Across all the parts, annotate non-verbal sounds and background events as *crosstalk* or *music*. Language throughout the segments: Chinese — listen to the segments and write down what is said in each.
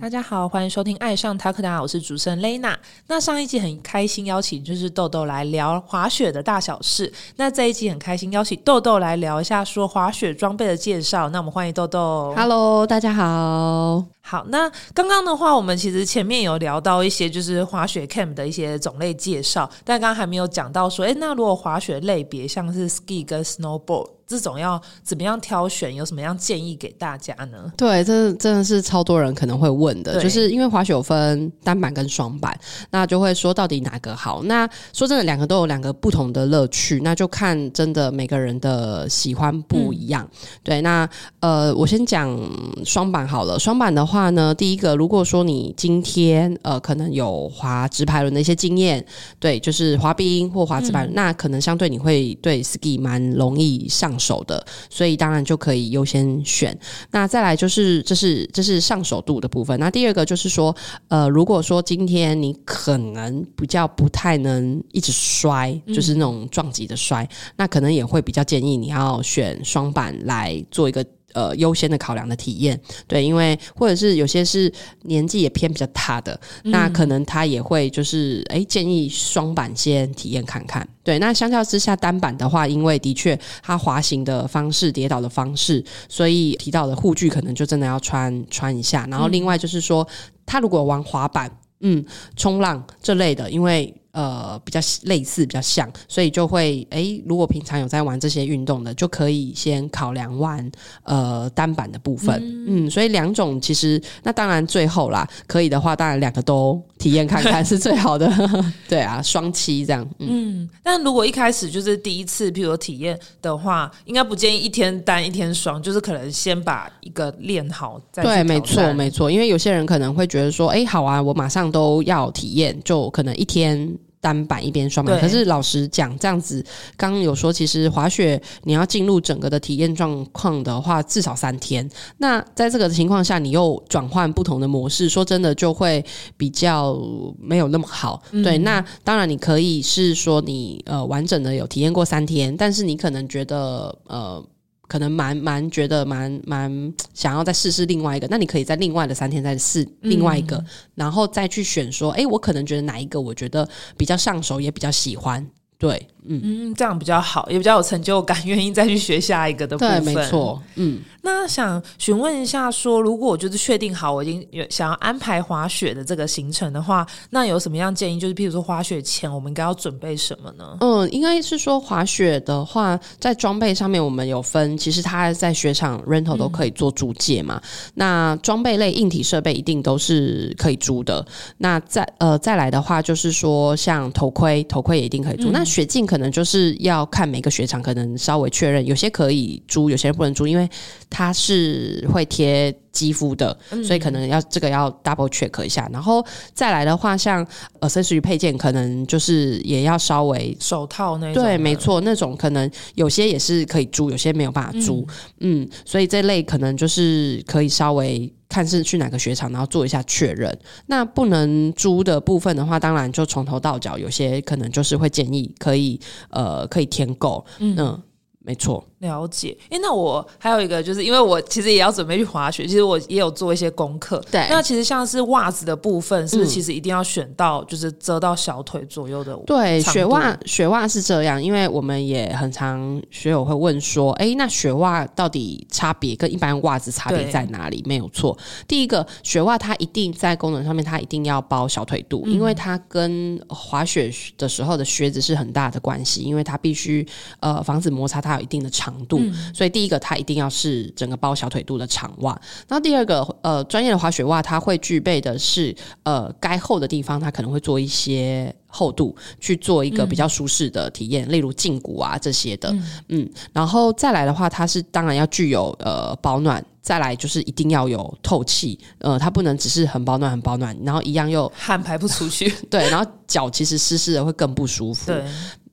大家好，欢迎收听《爱上塔克达》，我是主持人 Lena。那上一集很开心邀请就是豆豆来聊滑雪的大小事，那这一集很开心邀请豆豆来聊一下说滑雪装备的介绍。那我们欢迎豆豆。Hello，大家好。好，那刚刚的话，我们其实前面有聊到一些就是滑雪 camp 的一些种类介绍，但刚刚还没有讲到说，哎，那如果滑雪类别像是 ski 跟 snowboard 这种要怎么样挑选，有什么样建议给大家呢？对，这真的是超多人可能会问的，就是因为滑雪有分单板跟双板，那就会说到底哪个好？那说真的，两个都有两个不同的乐趣，那就看真的每个人的喜欢不一样。对，那呃，我先讲双板好了。双板的话呢，第一个，如果说你今天呃可能有滑直排轮的一些经验，对，就是滑冰或滑直排轮，那可能相对你会对 ski 蛮容易上手的，所以当然就可以优先选。那再来就是这是这是上手度的部分。那第二个就是说，呃，如果说今天你可能比较不太能一直摔，就是那种撞击的摔，那可能也会比较建议你要选双板来做一个。呃，优先的考量的体验，对，因为或者是有些是年纪也偏比较大的，那可能他也会就是哎建议双板先体验看看。对，那相较之下单板的话，因为的确它滑行的方式、跌倒的方式，所以提到的护具可能就真的要穿穿一下。然后另外就是说，他如果玩滑板，嗯，冲浪这类的，因为呃比较类似、比较像，所以就会诶，如果平常有在玩这些运动的，就可以先考量完呃单板的部分。嗯所以两种其实那当然最后啦，可以的话，当然两个都体验看看是最好的。*laughs* 对啊，双七这样。嗯嗯，但如果一开始就是第一次，譬如体验的话，应该不建议一天单一天双，就是可能先把一个练好再去对，没错，没错。因为有些人可能会觉得说，哎，好啊，我马上都要体验，就可能一天。单板一边双板，可是老实讲，这样子刚刚有说，其实滑雪你要进入整个的体验状况的话，至少三天。那在这个情况下，你又转换不同的模式，说真的就会比较没有那么好。对，那当然你可以是说你呃完整的有体验过三天，但是你可能觉得呃。可能蛮蛮觉得蛮蛮想要再试试另外一个，那你可以在另外的三天再试另外一个，然后再去选说，哎，我可能觉得哪一个我觉得比较上手，也比较喜欢。对，嗯，嗯，这样比较好，也比较有成就感，愿意再去学下一个的部对，分。没。错，嗯，那想询问一下说如果我就是确定好我已经有想要安排滑雪的这个行程的话，那有什么样建议？就是譬如说滑雪前我们应该要准备什么呢？嗯，应该是说滑雪的话，在装备上面我们有分，其实它在雪场 rental 都可以做租借嘛。那装备类硬体设备一定都是可以租的。那再呃再来的话，就是说像头盔，头盔也一定可以租。那雪镜可能就是要看每个雪场，可能稍微确认，有些可以租，有些不能租，因为它是会贴。肌肤的，所以可能要这个要 double check 一下，然后再来的话，像 accessory 配件，可能就是也要稍微手套那种对，没。错，那种可能有些也是可以租，有些没有办法租，嗯所以这类可能就是可以稍微看是去哪个雪场，然后做一下确认。那不能租的部分的话，当然就从头到脚，有些可能就是会建议可以呃可以添购，嗯。没错，了解，哎，那我还有一个，就是因为我其实也要准备去滑雪，其实我也有做一些功课。对那其实像是袜子的部分，是不是嗯其实一定要选到就是遮到小腿左右的？对，雪袜雪袜是这样，因为我们也很常学友会问说，哎，那雪袜到底差别跟一般袜子差别在哪里？没有错，第一个雪袜它一定在功能上面，它一定要包小腿肚，因为它跟滑雪的时候的靴子是很大的关系，因为它必须呃防止摩擦，它有一定的长度，所以第一个它一定要是整个包小腿肚的长袜。然后第二个呃专业的滑雪袜，它会具备的是呃该厚的地方，它可能会做一些。厚度去做一个比较舒适的体验，例如胫骨啊这些的，嗯然后再来的话，它是当然要具有呃保暖，再来就是一定要有透气，呃，它不能只是很保暖很保暖，然后一样又汗排不出去。*laughs* 对，然后脚其实湿湿的会更不舒服，对，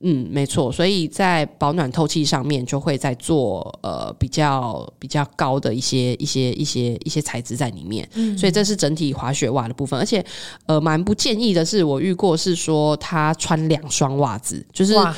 嗯，没错，所以在保暖透气上面就会在做呃比较比较高的一些一些一些一些材质在里面，嗯。所以这是整体滑雪袜的部分，而且呃蛮不建议的是，我遇过是说他穿两双袜子，就是哇，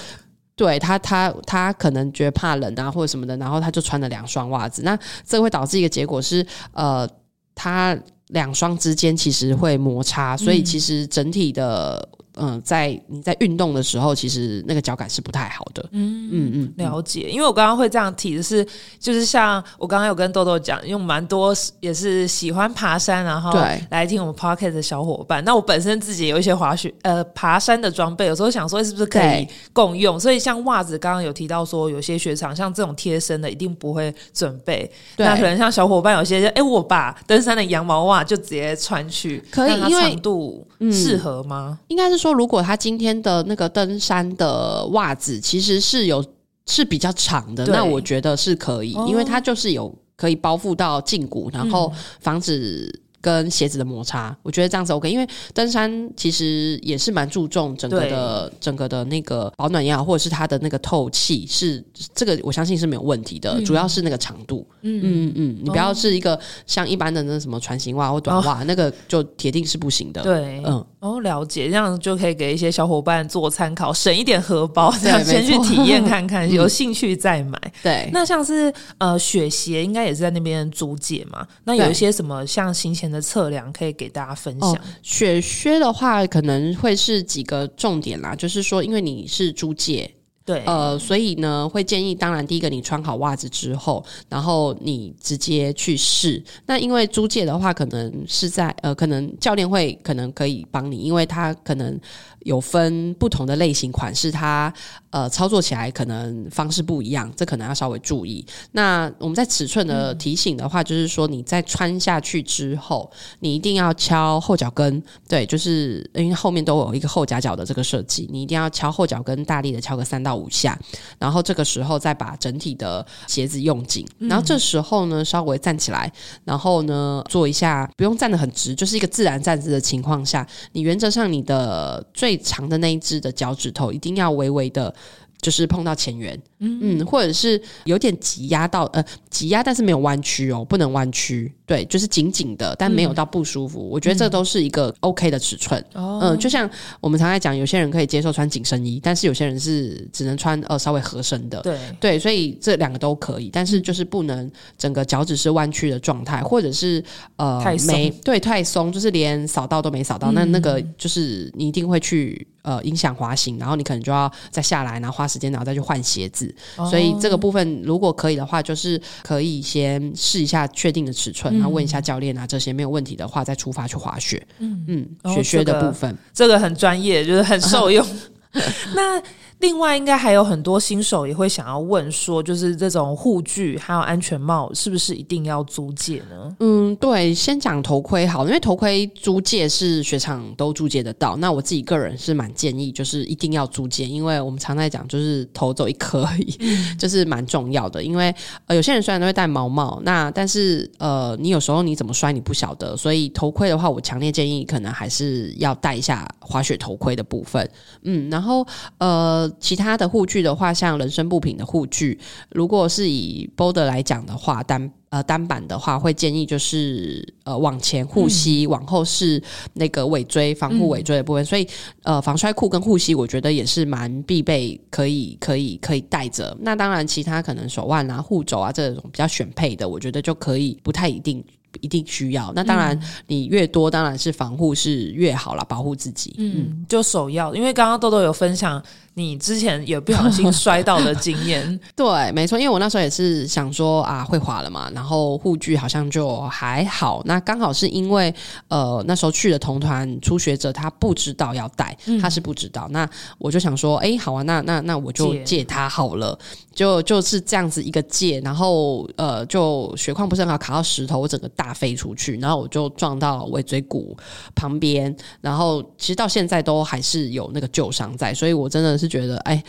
对他，他他可能觉得怕冷啊，或者什么的，然后他就穿了两双袜子。那这会导致一个结果是，呃，他两双之间其实会摩擦，所以其实整体的。嗯，在你在运动的时候，其实那个脚感是不太好的。嗯嗯嗯，了解。因为我刚刚会这样提的是，就是像我刚刚有跟豆豆讲，因为蛮多也是喜欢爬山，然后来听我们 p o c k e t 的小伙伴。那我本身自己有一些滑雪呃爬山的装备，有时候想说是不是可以共用。所以像袜子，刚刚有提到说，有些雪场像这种贴身的，一定不会准备。那可能像小伙伴有些，哎，我把登山的羊毛袜就直接穿去，可以，因为长度适合吗？应该是说。说如果他今天的那个登山的袜子其实是有是比较长的，那我觉得是可以，因为它就是有可以包覆到胫骨，然后防止。跟鞋子的摩擦，我觉得这样子 OK，因为登山其实也是蛮注重整个的整个的那个保暖也好，或者是它的那个透气，是这个我相信是没有问题的，主要是那个长度。嗯。嗯嗯，你不要是一个像一般的那什么船型袜或短袜，那个就铁定是不行的。对，嗯，哦，了解，这样就可以给一些小伙伴做参考，省一点荷包，这样先去体验看看，*laughs* 有兴趣再买。对，那像是呃雪鞋，应该也是在那边租借嘛？那有一些什么像行前。的测量可以给大家分享。雪靴的话，可能会是几个重点啦，就是说，因为你是租借。对，呃，所以呢，会建议，当然，第一个，你穿好袜子之后，然后你直接去试。那因为租借的话，可能是在呃，可能教练会可能可以帮你，因为他可能有分不同的类型款式，他呃操作起来可能方式不一样，这可能要稍微注意。那我们在尺寸的提醒的话，就是说你在穿下去之后，你一定要敲后脚跟，对，就是因为后面都有一个后夹脚的这个设计，你一定要敲后脚跟，大力的敲个三到。五下，然后这个时候再把整体的鞋子用紧，然后这时候呢稍微站起来，然后呢做一下，不用站得很直，就是一个自然站姿的情况下，你原则上你的最长的那一只的脚趾头一定要微微的。就是碰到前缘，嗯嗯，或者是有点挤压到呃挤压，但是没有弯曲哦，不能弯曲，对，就是紧紧的，但没有到不舒服。我觉得这都是一个 OK 的尺寸，嗯，就像我们常在讲，有些人可以接受穿紧身衣，但是有些人是只能穿呃稍微合身的，对。对，所以这两个都可以，但是就是不能整个脚趾是弯曲的状态，或者是呃没对太松，就是连扫到都没扫到，那那个就是你一定会去。呃，影响滑行，然后你可能就要再下来，然后花时间，然后再去换鞋子。所以这个部分如果可以的话，就是可以先试一下确定的尺寸，然后问一下教练啊，这些没有问题的话，再出发去滑雪。嗯嗯，雪靴的部分，这个很专业，就是很受用。*laughs* 那。另外，应该还有很多新手也会想要问说，就是这种护具还有安全帽，是不是一定要租借呢？嗯，对，先讲头盔好，因为头盔租借是雪场都租借得到。那我自己个人是蛮建议，就是一定要租借，因为我们常在讲，就是头走一颗而已，*laughs* 就是蛮重要的。因为呃，有些人虽然都会戴毛帽，那但是呃，你有时候你怎么摔你不晓得，所以头盔的话，我强烈建议可能还是要戴一下滑雪头盔的部分。嗯，然后呃。其他的护具的话，像人身部品的护具，如果是以 Boulder 来讲的话，单呃单板的话，会建议就是呃往前护膝，往后是那个尾椎防护尾椎的部分。所以呃防摔裤跟护膝，我觉得也是蛮必备，可以可以可以带着。那当然，其他可能手腕啊、护肘啊这种比较选配的，我觉得就可以不太一定。一定需要，那当然，你越多当然是防护是越好了，保护自己。嗯，就首要，因为刚刚豆豆有分享你之前也不小心摔到的经验。*laughs* 对，没错，因为我那时候也是想说啊，会滑了嘛，然后护具好像就还好。那刚好是因为呃那时候去的同团初学者，他不知道要带，他是不知道。那我就想说，哎，好啊，那那那我就借他好了，就就是这样子一个借，然后呃，就血况不是很好，卡到石头，我整个大。飞出去，然后我就撞到尾椎骨旁边，然后其实到现在都还是有那个旧伤在，所以我真的是觉得，哎，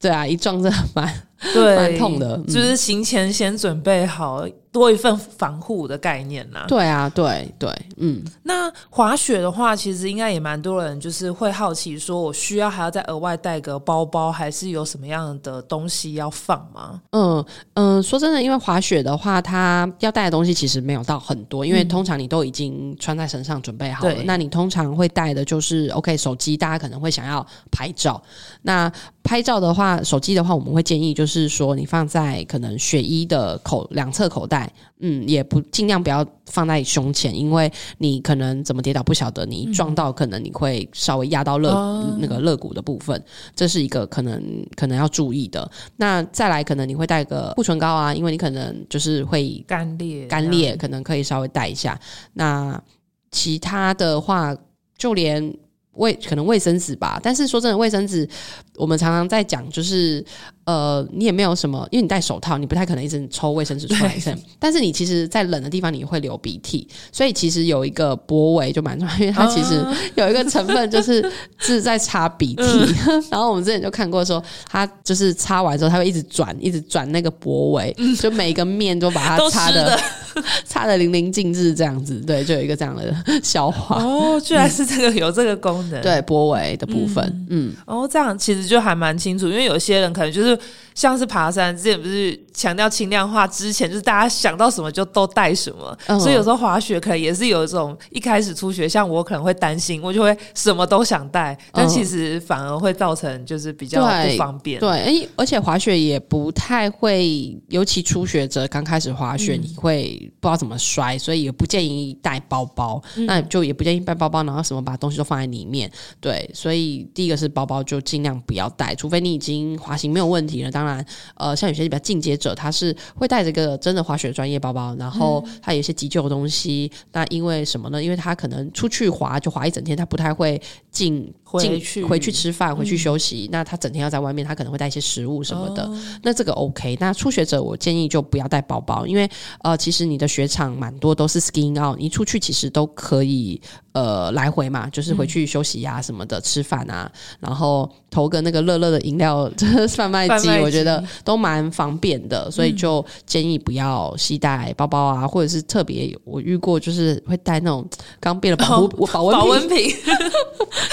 对啊，一撞真的蛮 *laughs* 对蛮痛的，就是行前先准备好多一份防护的概念啦。对啊，对对，嗯，那滑雪的话，其实应该也蛮多人就是会好奇，说我需要还要再额外带个包包，还是有什么样的东西要放吗？嗯嗯，说真的，因为滑雪的话，它要带的东西其实没有到很多，因为通常你都已经穿在身上准备好了。对那你通常会带的就是 OK 手机，大家可能会想要拍照。那拍照的话，手机的话，我们会建议就是说你放在可能雪衣的口两侧口袋，嗯，也不尽量不要放在胸前，因为你可能怎么跌倒不晓得，你撞到可能你会稍微压到肋、哦那个肋骨的部分，这是一个可能可能要注意的。那再来，可能你会带个护唇膏啊，因为你可能就是会干裂，干裂，可能可以稍微带一下。那其他的话，就连卫可能卫生纸吧，但是说真的，卫生纸我们常常在讲，就是呃，你也没有什么，因为你戴手套，你不太可能一直抽卫生纸出来。但是你其实，在冷的地方你会流鼻涕，所以其实有一个波尾就蛮重要，因为它其实啊有一个成分就是是在擦鼻涕。嗯然后我们之前就看过说，它就是擦完之后，它会一直转，一直转那个波尾，就每一个面都把它擦的 *laughs* 擦的淋漓尽致，这样子，对，就有一个这样的笑话。哦，居然是这个有这个功能，*laughs* 对波围的部分，嗯，哦，这样其实就还蛮清楚，因为有些人可能就是像是爬山，之前不是强调轻量化，之前就是大家想到什么就都带什么，嗯。所以有时候滑雪可能也是有一种一开始初学，像我可能会担心，我就会什么都想带，但嗯。其实反而会造成就是比较不方便。对，诶而且滑雪也不太会，尤其初学者刚开始滑雪，嗯。你会不知道怎么摔，所以也不建议带包包，嗯那就也不建议带包包，然后什么把东西都放在里面。对，所以第一个是包包就尽量不要带，除非你已经滑行没有问题了。当然，呃，像有些比较进阶者，他是会带着个真的滑雪专业包包，然后嗯他有一些急救的东西。那因为什么呢？因为他可能出去滑就滑一整天，他不太会进进回去回去吃饭，回去休息。那他整天要在外面，他可能会带一些食物什么的。哦那这个 OK。那初学者我建议就不要带包包，因为呃，其实你的雪场蛮多都是 skiing out，你出去其实都可以呃来回嘛，就是回去休息呀、什么的，吃饭啊，然后投个那个乐乐的饮料 *laughs* 贩卖机，贩卖机。我觉得都蛮方便的，所以就建议不要携带包包啊，或者是特别我遇过就是会带那种刚变的保护、保温瓶，保温瓶，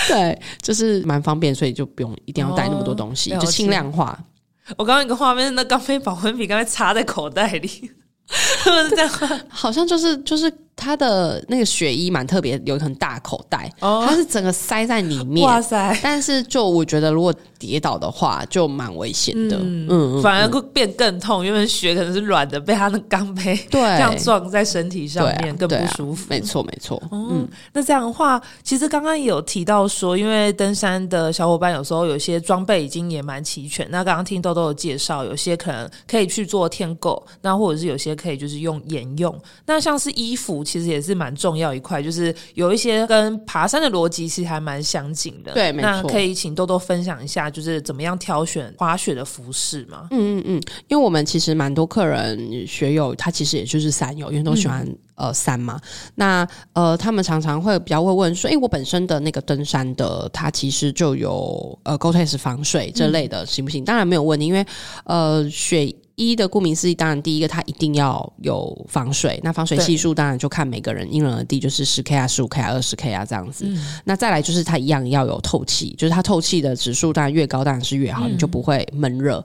对，就是蛮方便，所以就不用一定要带那么多东西，哦就轻量化。我刚刚有个画面，那刚被保温瓶刚才插在口袋里，是这样好像就是就是它的那个雪衣蛮特别，有一很大口袋，哦它是整个塞在里面。哇塞！但是就我觉得，如果跌倒的话，就蛮危险的。嗯嗯，反而会变更痛，因为雪可能是软的，被它的钢杯 *laughs* 对这样撞在身体上面更不舒服。没错没错。嗯，那这样的话，其实刚刚也有提到说，因为登山的小伙伴有时候有些装备已经也蛮齐全。那刚刚听豆豆的介绍，有些可能可以去做添购，那或者是有些可以就是用沿用。那像是衣服，其实也是蛮重要一块，就是有一些跟爬山的逻辑其实还蛮相近的。对没错那可以请豆豆分享一下，就是怎么样挑选滑雪的服饰吗？嗯嗯嗯，因为我们其实蛮多客人学友，他其实也就是山友，因为都喜欢、呃山嘛。那呃，他们常常会比较会问说，诶，我本身的那个登山的，它其实就有呃 Gore-Tex 防水这类的，行不行？当然没有问题，因为呃雪。一的顾名思义，当然第一个它一定要有防水，那防水系数当然就看每个人因人而异，就是十 K 啊、十五 K 啊、二十 K 啊这样子。那再来就是它一样要有透气，就是它透气的指数当然越高当然是越好，你就不会闷热。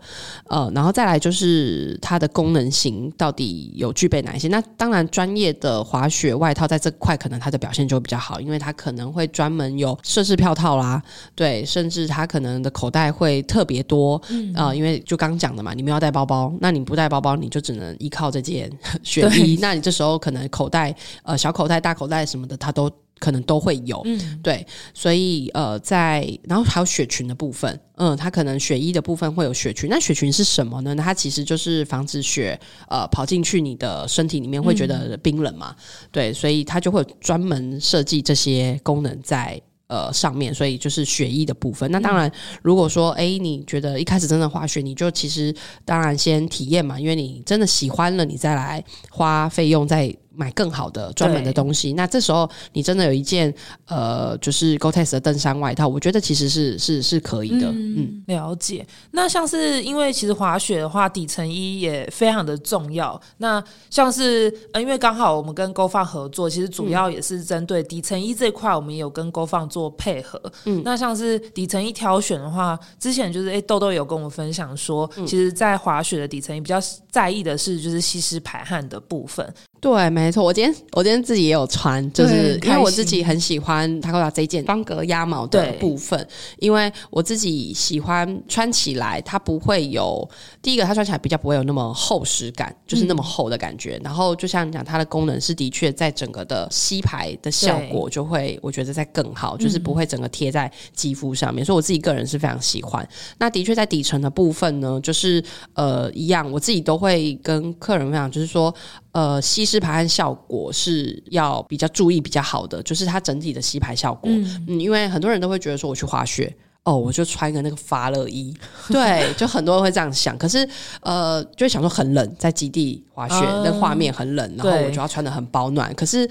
呃，然后再来就是它的功能性到底有具备哪一些？那当然专业的滑雪外套在这块可能它的表现就会比较好，因为它可能会专门有设置票套啦，对，甚至它可能的口袋会特别多，啊，因为就刚讲的嘛，你们要带包包，那你不带包包，你就只能依靠这件 *laughs* 雪衣，那你这时候可能口袋呃小口袋、大口袋什么的，它都可能都会有，嗯，对，所以呃，在然后还有雪裙的部分，嗯，它可能雪衣的部分会有雪裙。那雪裙是什么呢？那它其实就是防止雪呃跑进去你的身体里面，会觉得冰冷嘛。对，所以它就会专门设计这些功能在。呃，上面，所以就是学艺的部分。那当然，如果说，哎、你觉得一开始真的滑雪，你就其实当然先体验嘛，因为你真的喜欢了，你再来花费用在买更好的专门的东西。那这时候你真的有一件呃，就是 Gore-Tex 的登山外套，我觉得其实是是是可以的。嗯，了解。那像是因为其实滑雪的话，底层衣也非常的重要。那像是呃，因为刚好我们跟 Go 放合作，其实主要也是针对底层衣这块，我们也有跟 Go 放做配合。嗯，那像是底层衣挑选的话，之前就是哎豆豆有跟我们分享说，其实，在滑雪的底层衣比较在意的是就是吸湿排汗的部分。对，没错，我今天我今天自己也有穿，就是因为我自己很喜欢他给我这件方格鸭毛的部分，因为我自己喜欢穿起来，它不会有第一个，它穿起来比较不会有那么厚实感，就是那么厚的感觉。然后就像你讲，它的功能是的确在整个的吸排的效果就会，我觉得在更好，就是不会整个贴在肌肤上面。所以我自己个人是非常喜欢。那的确在底层的部分呢，就是呃一样，我自己都会跟客人分享，就是说。呃，吸湿排汗效果是要比较注意比较好的，就是它整体的吸排效果。嗯，因为很多人都会觉得说，我去滑雪，哦，我就穿个那个发热衣，*laughs* 对，就很多人会这样想。可是，呃，就会想说很冷，在基地滑雪，那画面很冷，然后我就要穿的很保暖。可是。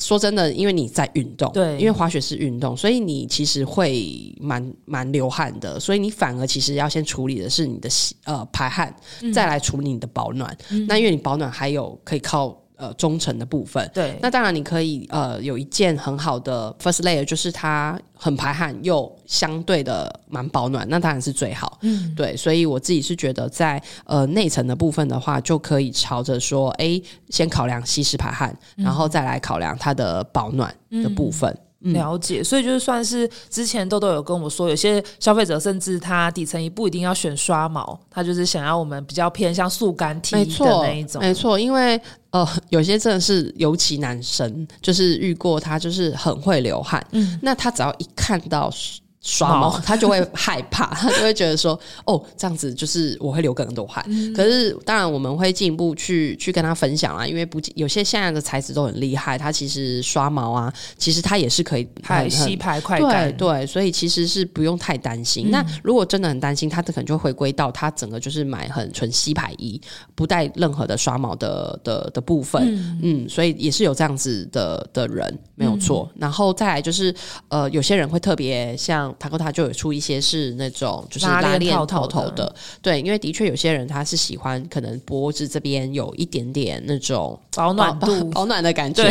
说真的，因为你在运动，对，因为滑雪是运动，所以你其实会蛮蛮流汗的，所以你反而其实要先处理的是你的呃排汗，再来处理你的保暖。那因为你保暖还有可以靠。呃，中层的部分，对，那当然你可以呃有一件很好的 first layer，就是它很排汗又相对的蛮保暖，那当然是最好。嗯，对，所以我自己是觉得在呃内层的部分的话，就可以朝着说，哎，先考量吸湿排汗，然后再来考量它的保暖的部分。了解，所以就是算是之前豆豆有跟我说，有些消费者甚至他底层一不一定要选刷毛，他就是想要我们比较偏向速干体的那一种。没错，因为呃，有些真的是尤其男生，就是遇过他就是很会流汗，嗯，那他只要一看到。刷毛，他就会害怕，*laughs* 他就会觉得说，哦，这样子就是我会流更多汗。可是当然我们会进一步去去跟他分享啦，因为不有些现在的材质都很厉害，它其实刷毛啊，其实它也是可以排吸排快干，对，所以其实是不用太担心。那如果真的很担心，他可能就回归到他整个就是买很纯吸排衣，不带任何的刷毛的的的部分，嗯，所以也是有这样子的的人没有错。然后再来就是呃，有些人会特别像。塔克塔就有出一些是那种就是拉链套头的，对，因为的确有些人他是喜欢可能脖子这边有一点点那种保暖度、保暖的感觉，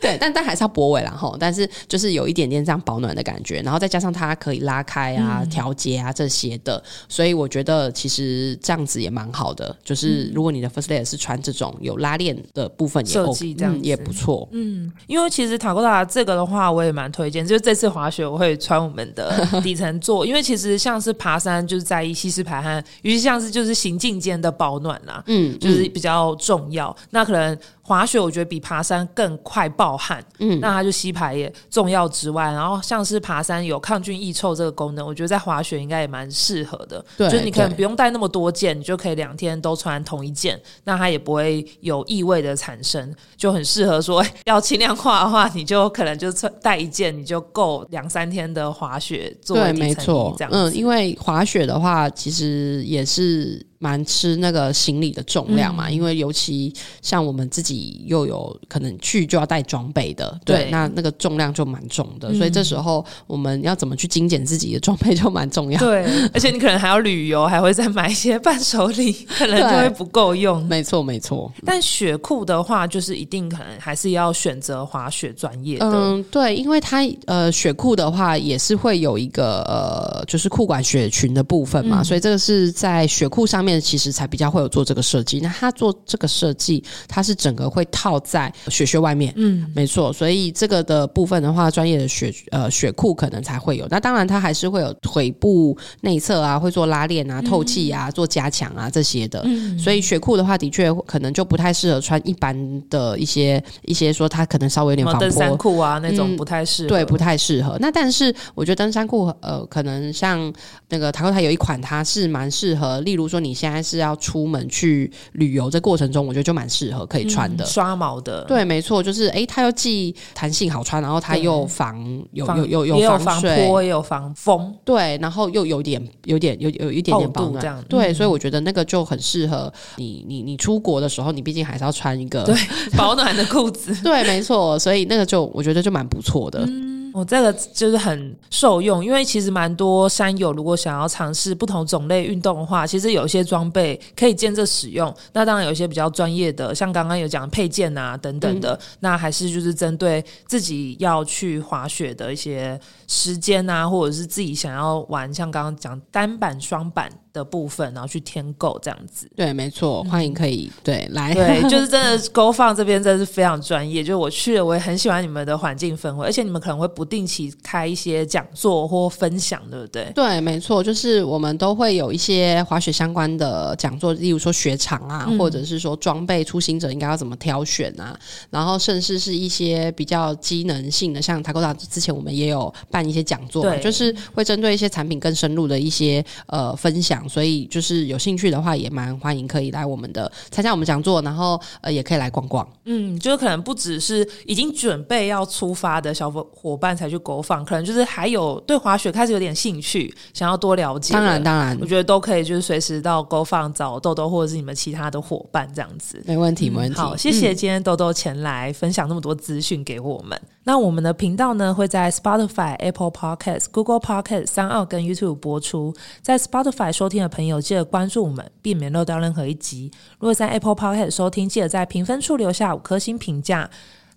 对，*laughs* 但但还是要脖围然后，但是就是有一点点这样保暖的感觉，然后再加上它可以拉开啊、调节啊这些的，所以我觉得其实这样子也蛮好的。就是如果你的 first layer 是穿这种有拉链的部分，设计这样也不错。嗯，因为其实塔克塔这个的话，我也蛮推荐，就是这次滑雪我会穿我们的。底层做，因为其实像是爬山，就是在意吸湿排汗，尤其像是就是行进间的保暖啊，嗯，就是比较重要。那可能。滑雪我觉得比爬山更快暴汗，嗯，那它就吸排也重要之外，然后像是爬山有抗菌抑臭这个功能，我觉得在滑雪应该也蛮适合的。对，就是你可能不用带那么多件，你就可以两天都穿同一件，那它也不会有异味的产生，就很适合说要轻量化的话，你就可能就穿带一件，你就够两三天的滑雪做。对，没错，这样。嗯，因为滑雪的话，其实也是。蛮吃那个行李的重量嘛，因为尤其像我们自己又有可能去就要带装备的，对，那那个重量就蛮重的，所以这时候我们要怎么去精简自己的装备就蛮重要。对，*laughs* 而且你可能还要旅游，还会再买一些伴手礼，*laughs* 可能就会不够用。*laughs* 没错，没错。但雪裤的话，就是一定可能还是要选择滑雪专业的。嗯，对，因为它呃雪裤的话也是会有一个呃就是裤管雪裙的部分嘛，所以这个是在雪裤上面。其实才比较会有做这个设计。那他做这个设计，它是整个会套在雪靴外面，嗯，没错。所以这个的部分的话，专业的雪呃雪裤可能才会有。那当然，它还是会有腿部内侧啊，会做拉链啊、透气啊、做加强啊这些的。所以雪裤的话，的确可能就不太适合穿一般的一些一些说它可能稍微有点防登山裤啊那种不太适合，对，不太适合。那但是我觉得登山裤呃，可能像那个塔克塔有一款，它是蛮适合。例如说你。现在是要出门去旅游这过程中，我觉得就蛮适合可以穿的。刷毛的，对，没错，就是诶，它又既弹性好穿，然后它又防有防有有也有防水，泼，也有防风，对，然后又有点有点有有一点点保暖，对，嗯所以我觉得那个就很适合你你你出国的时候，你毕竟还是要穿一个对保暖的裤子。*laughs* 对，没错，所以那个就我觉得就蛮不错的。我、这个就是很受用，因为其实蛮多山友如果想要尝试不同种类运动的话，其实有一些装备可以兼着使用。那当然有一些比较专业的，像刚刚有讲配件啊等等的，那还是就是针对自己要去滑雪的一些时间啊，或者是自己想要玩，像刚刚讲单板、双板的部分，然后去添购这样子。对，没错，欢迎可以对来。对，*laughs* 就是真的勾放这边真的是非常专业。就是我去了，我也很喜欢你们的环境氛围，而且你们可能会不定期开一些讲座或分享，对不对？对，没错，就是我们都会有一些滑雪相关的讲座，例如说雪场啊，嗯或者是说装备出行者应该要怎么挑选啊，然后甚至是一些比较机能性的，像塔 a 达之前我们也有办一些讲座就是会针对一些产品更深入的一些呃分享，所以就是有兴趣的话，也蛮欢迎可以来我们的参加我们讲座，然后呃也可以来逛逛。嗯，就是可能不只是已经准备要出发的小伙伙伴才去狗放，可能就是还有对滑雪开始有点兴趣，想要多了解。当然，当然我觉得都可以，就是随时到狗放找豆豆或者是你们其他的伙伴这样子。没问题，没问题。好，谢谢嗯今天豆豆前来分享那么多资讯给我们。那我们的频道呢会在 Spotify、Apple Podcast、Google Podcast、三奥跟 YouTube 播出。在 Spotify 收听的朋友，记得关注我们，避免漏掉任何一集。如果在 Apple Podcast 收听，记得在评分处留下五颗星评价。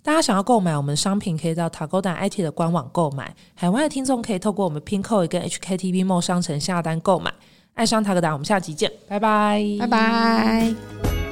大家想要购买我们商品，可以到 Tagoda IT 的官网购买。海外的听众可以透过我们 Pinkoi 跟 HKTV Mall 商城下单购买。爱上 Tagoda，我们下集见，拜拜，拜拜。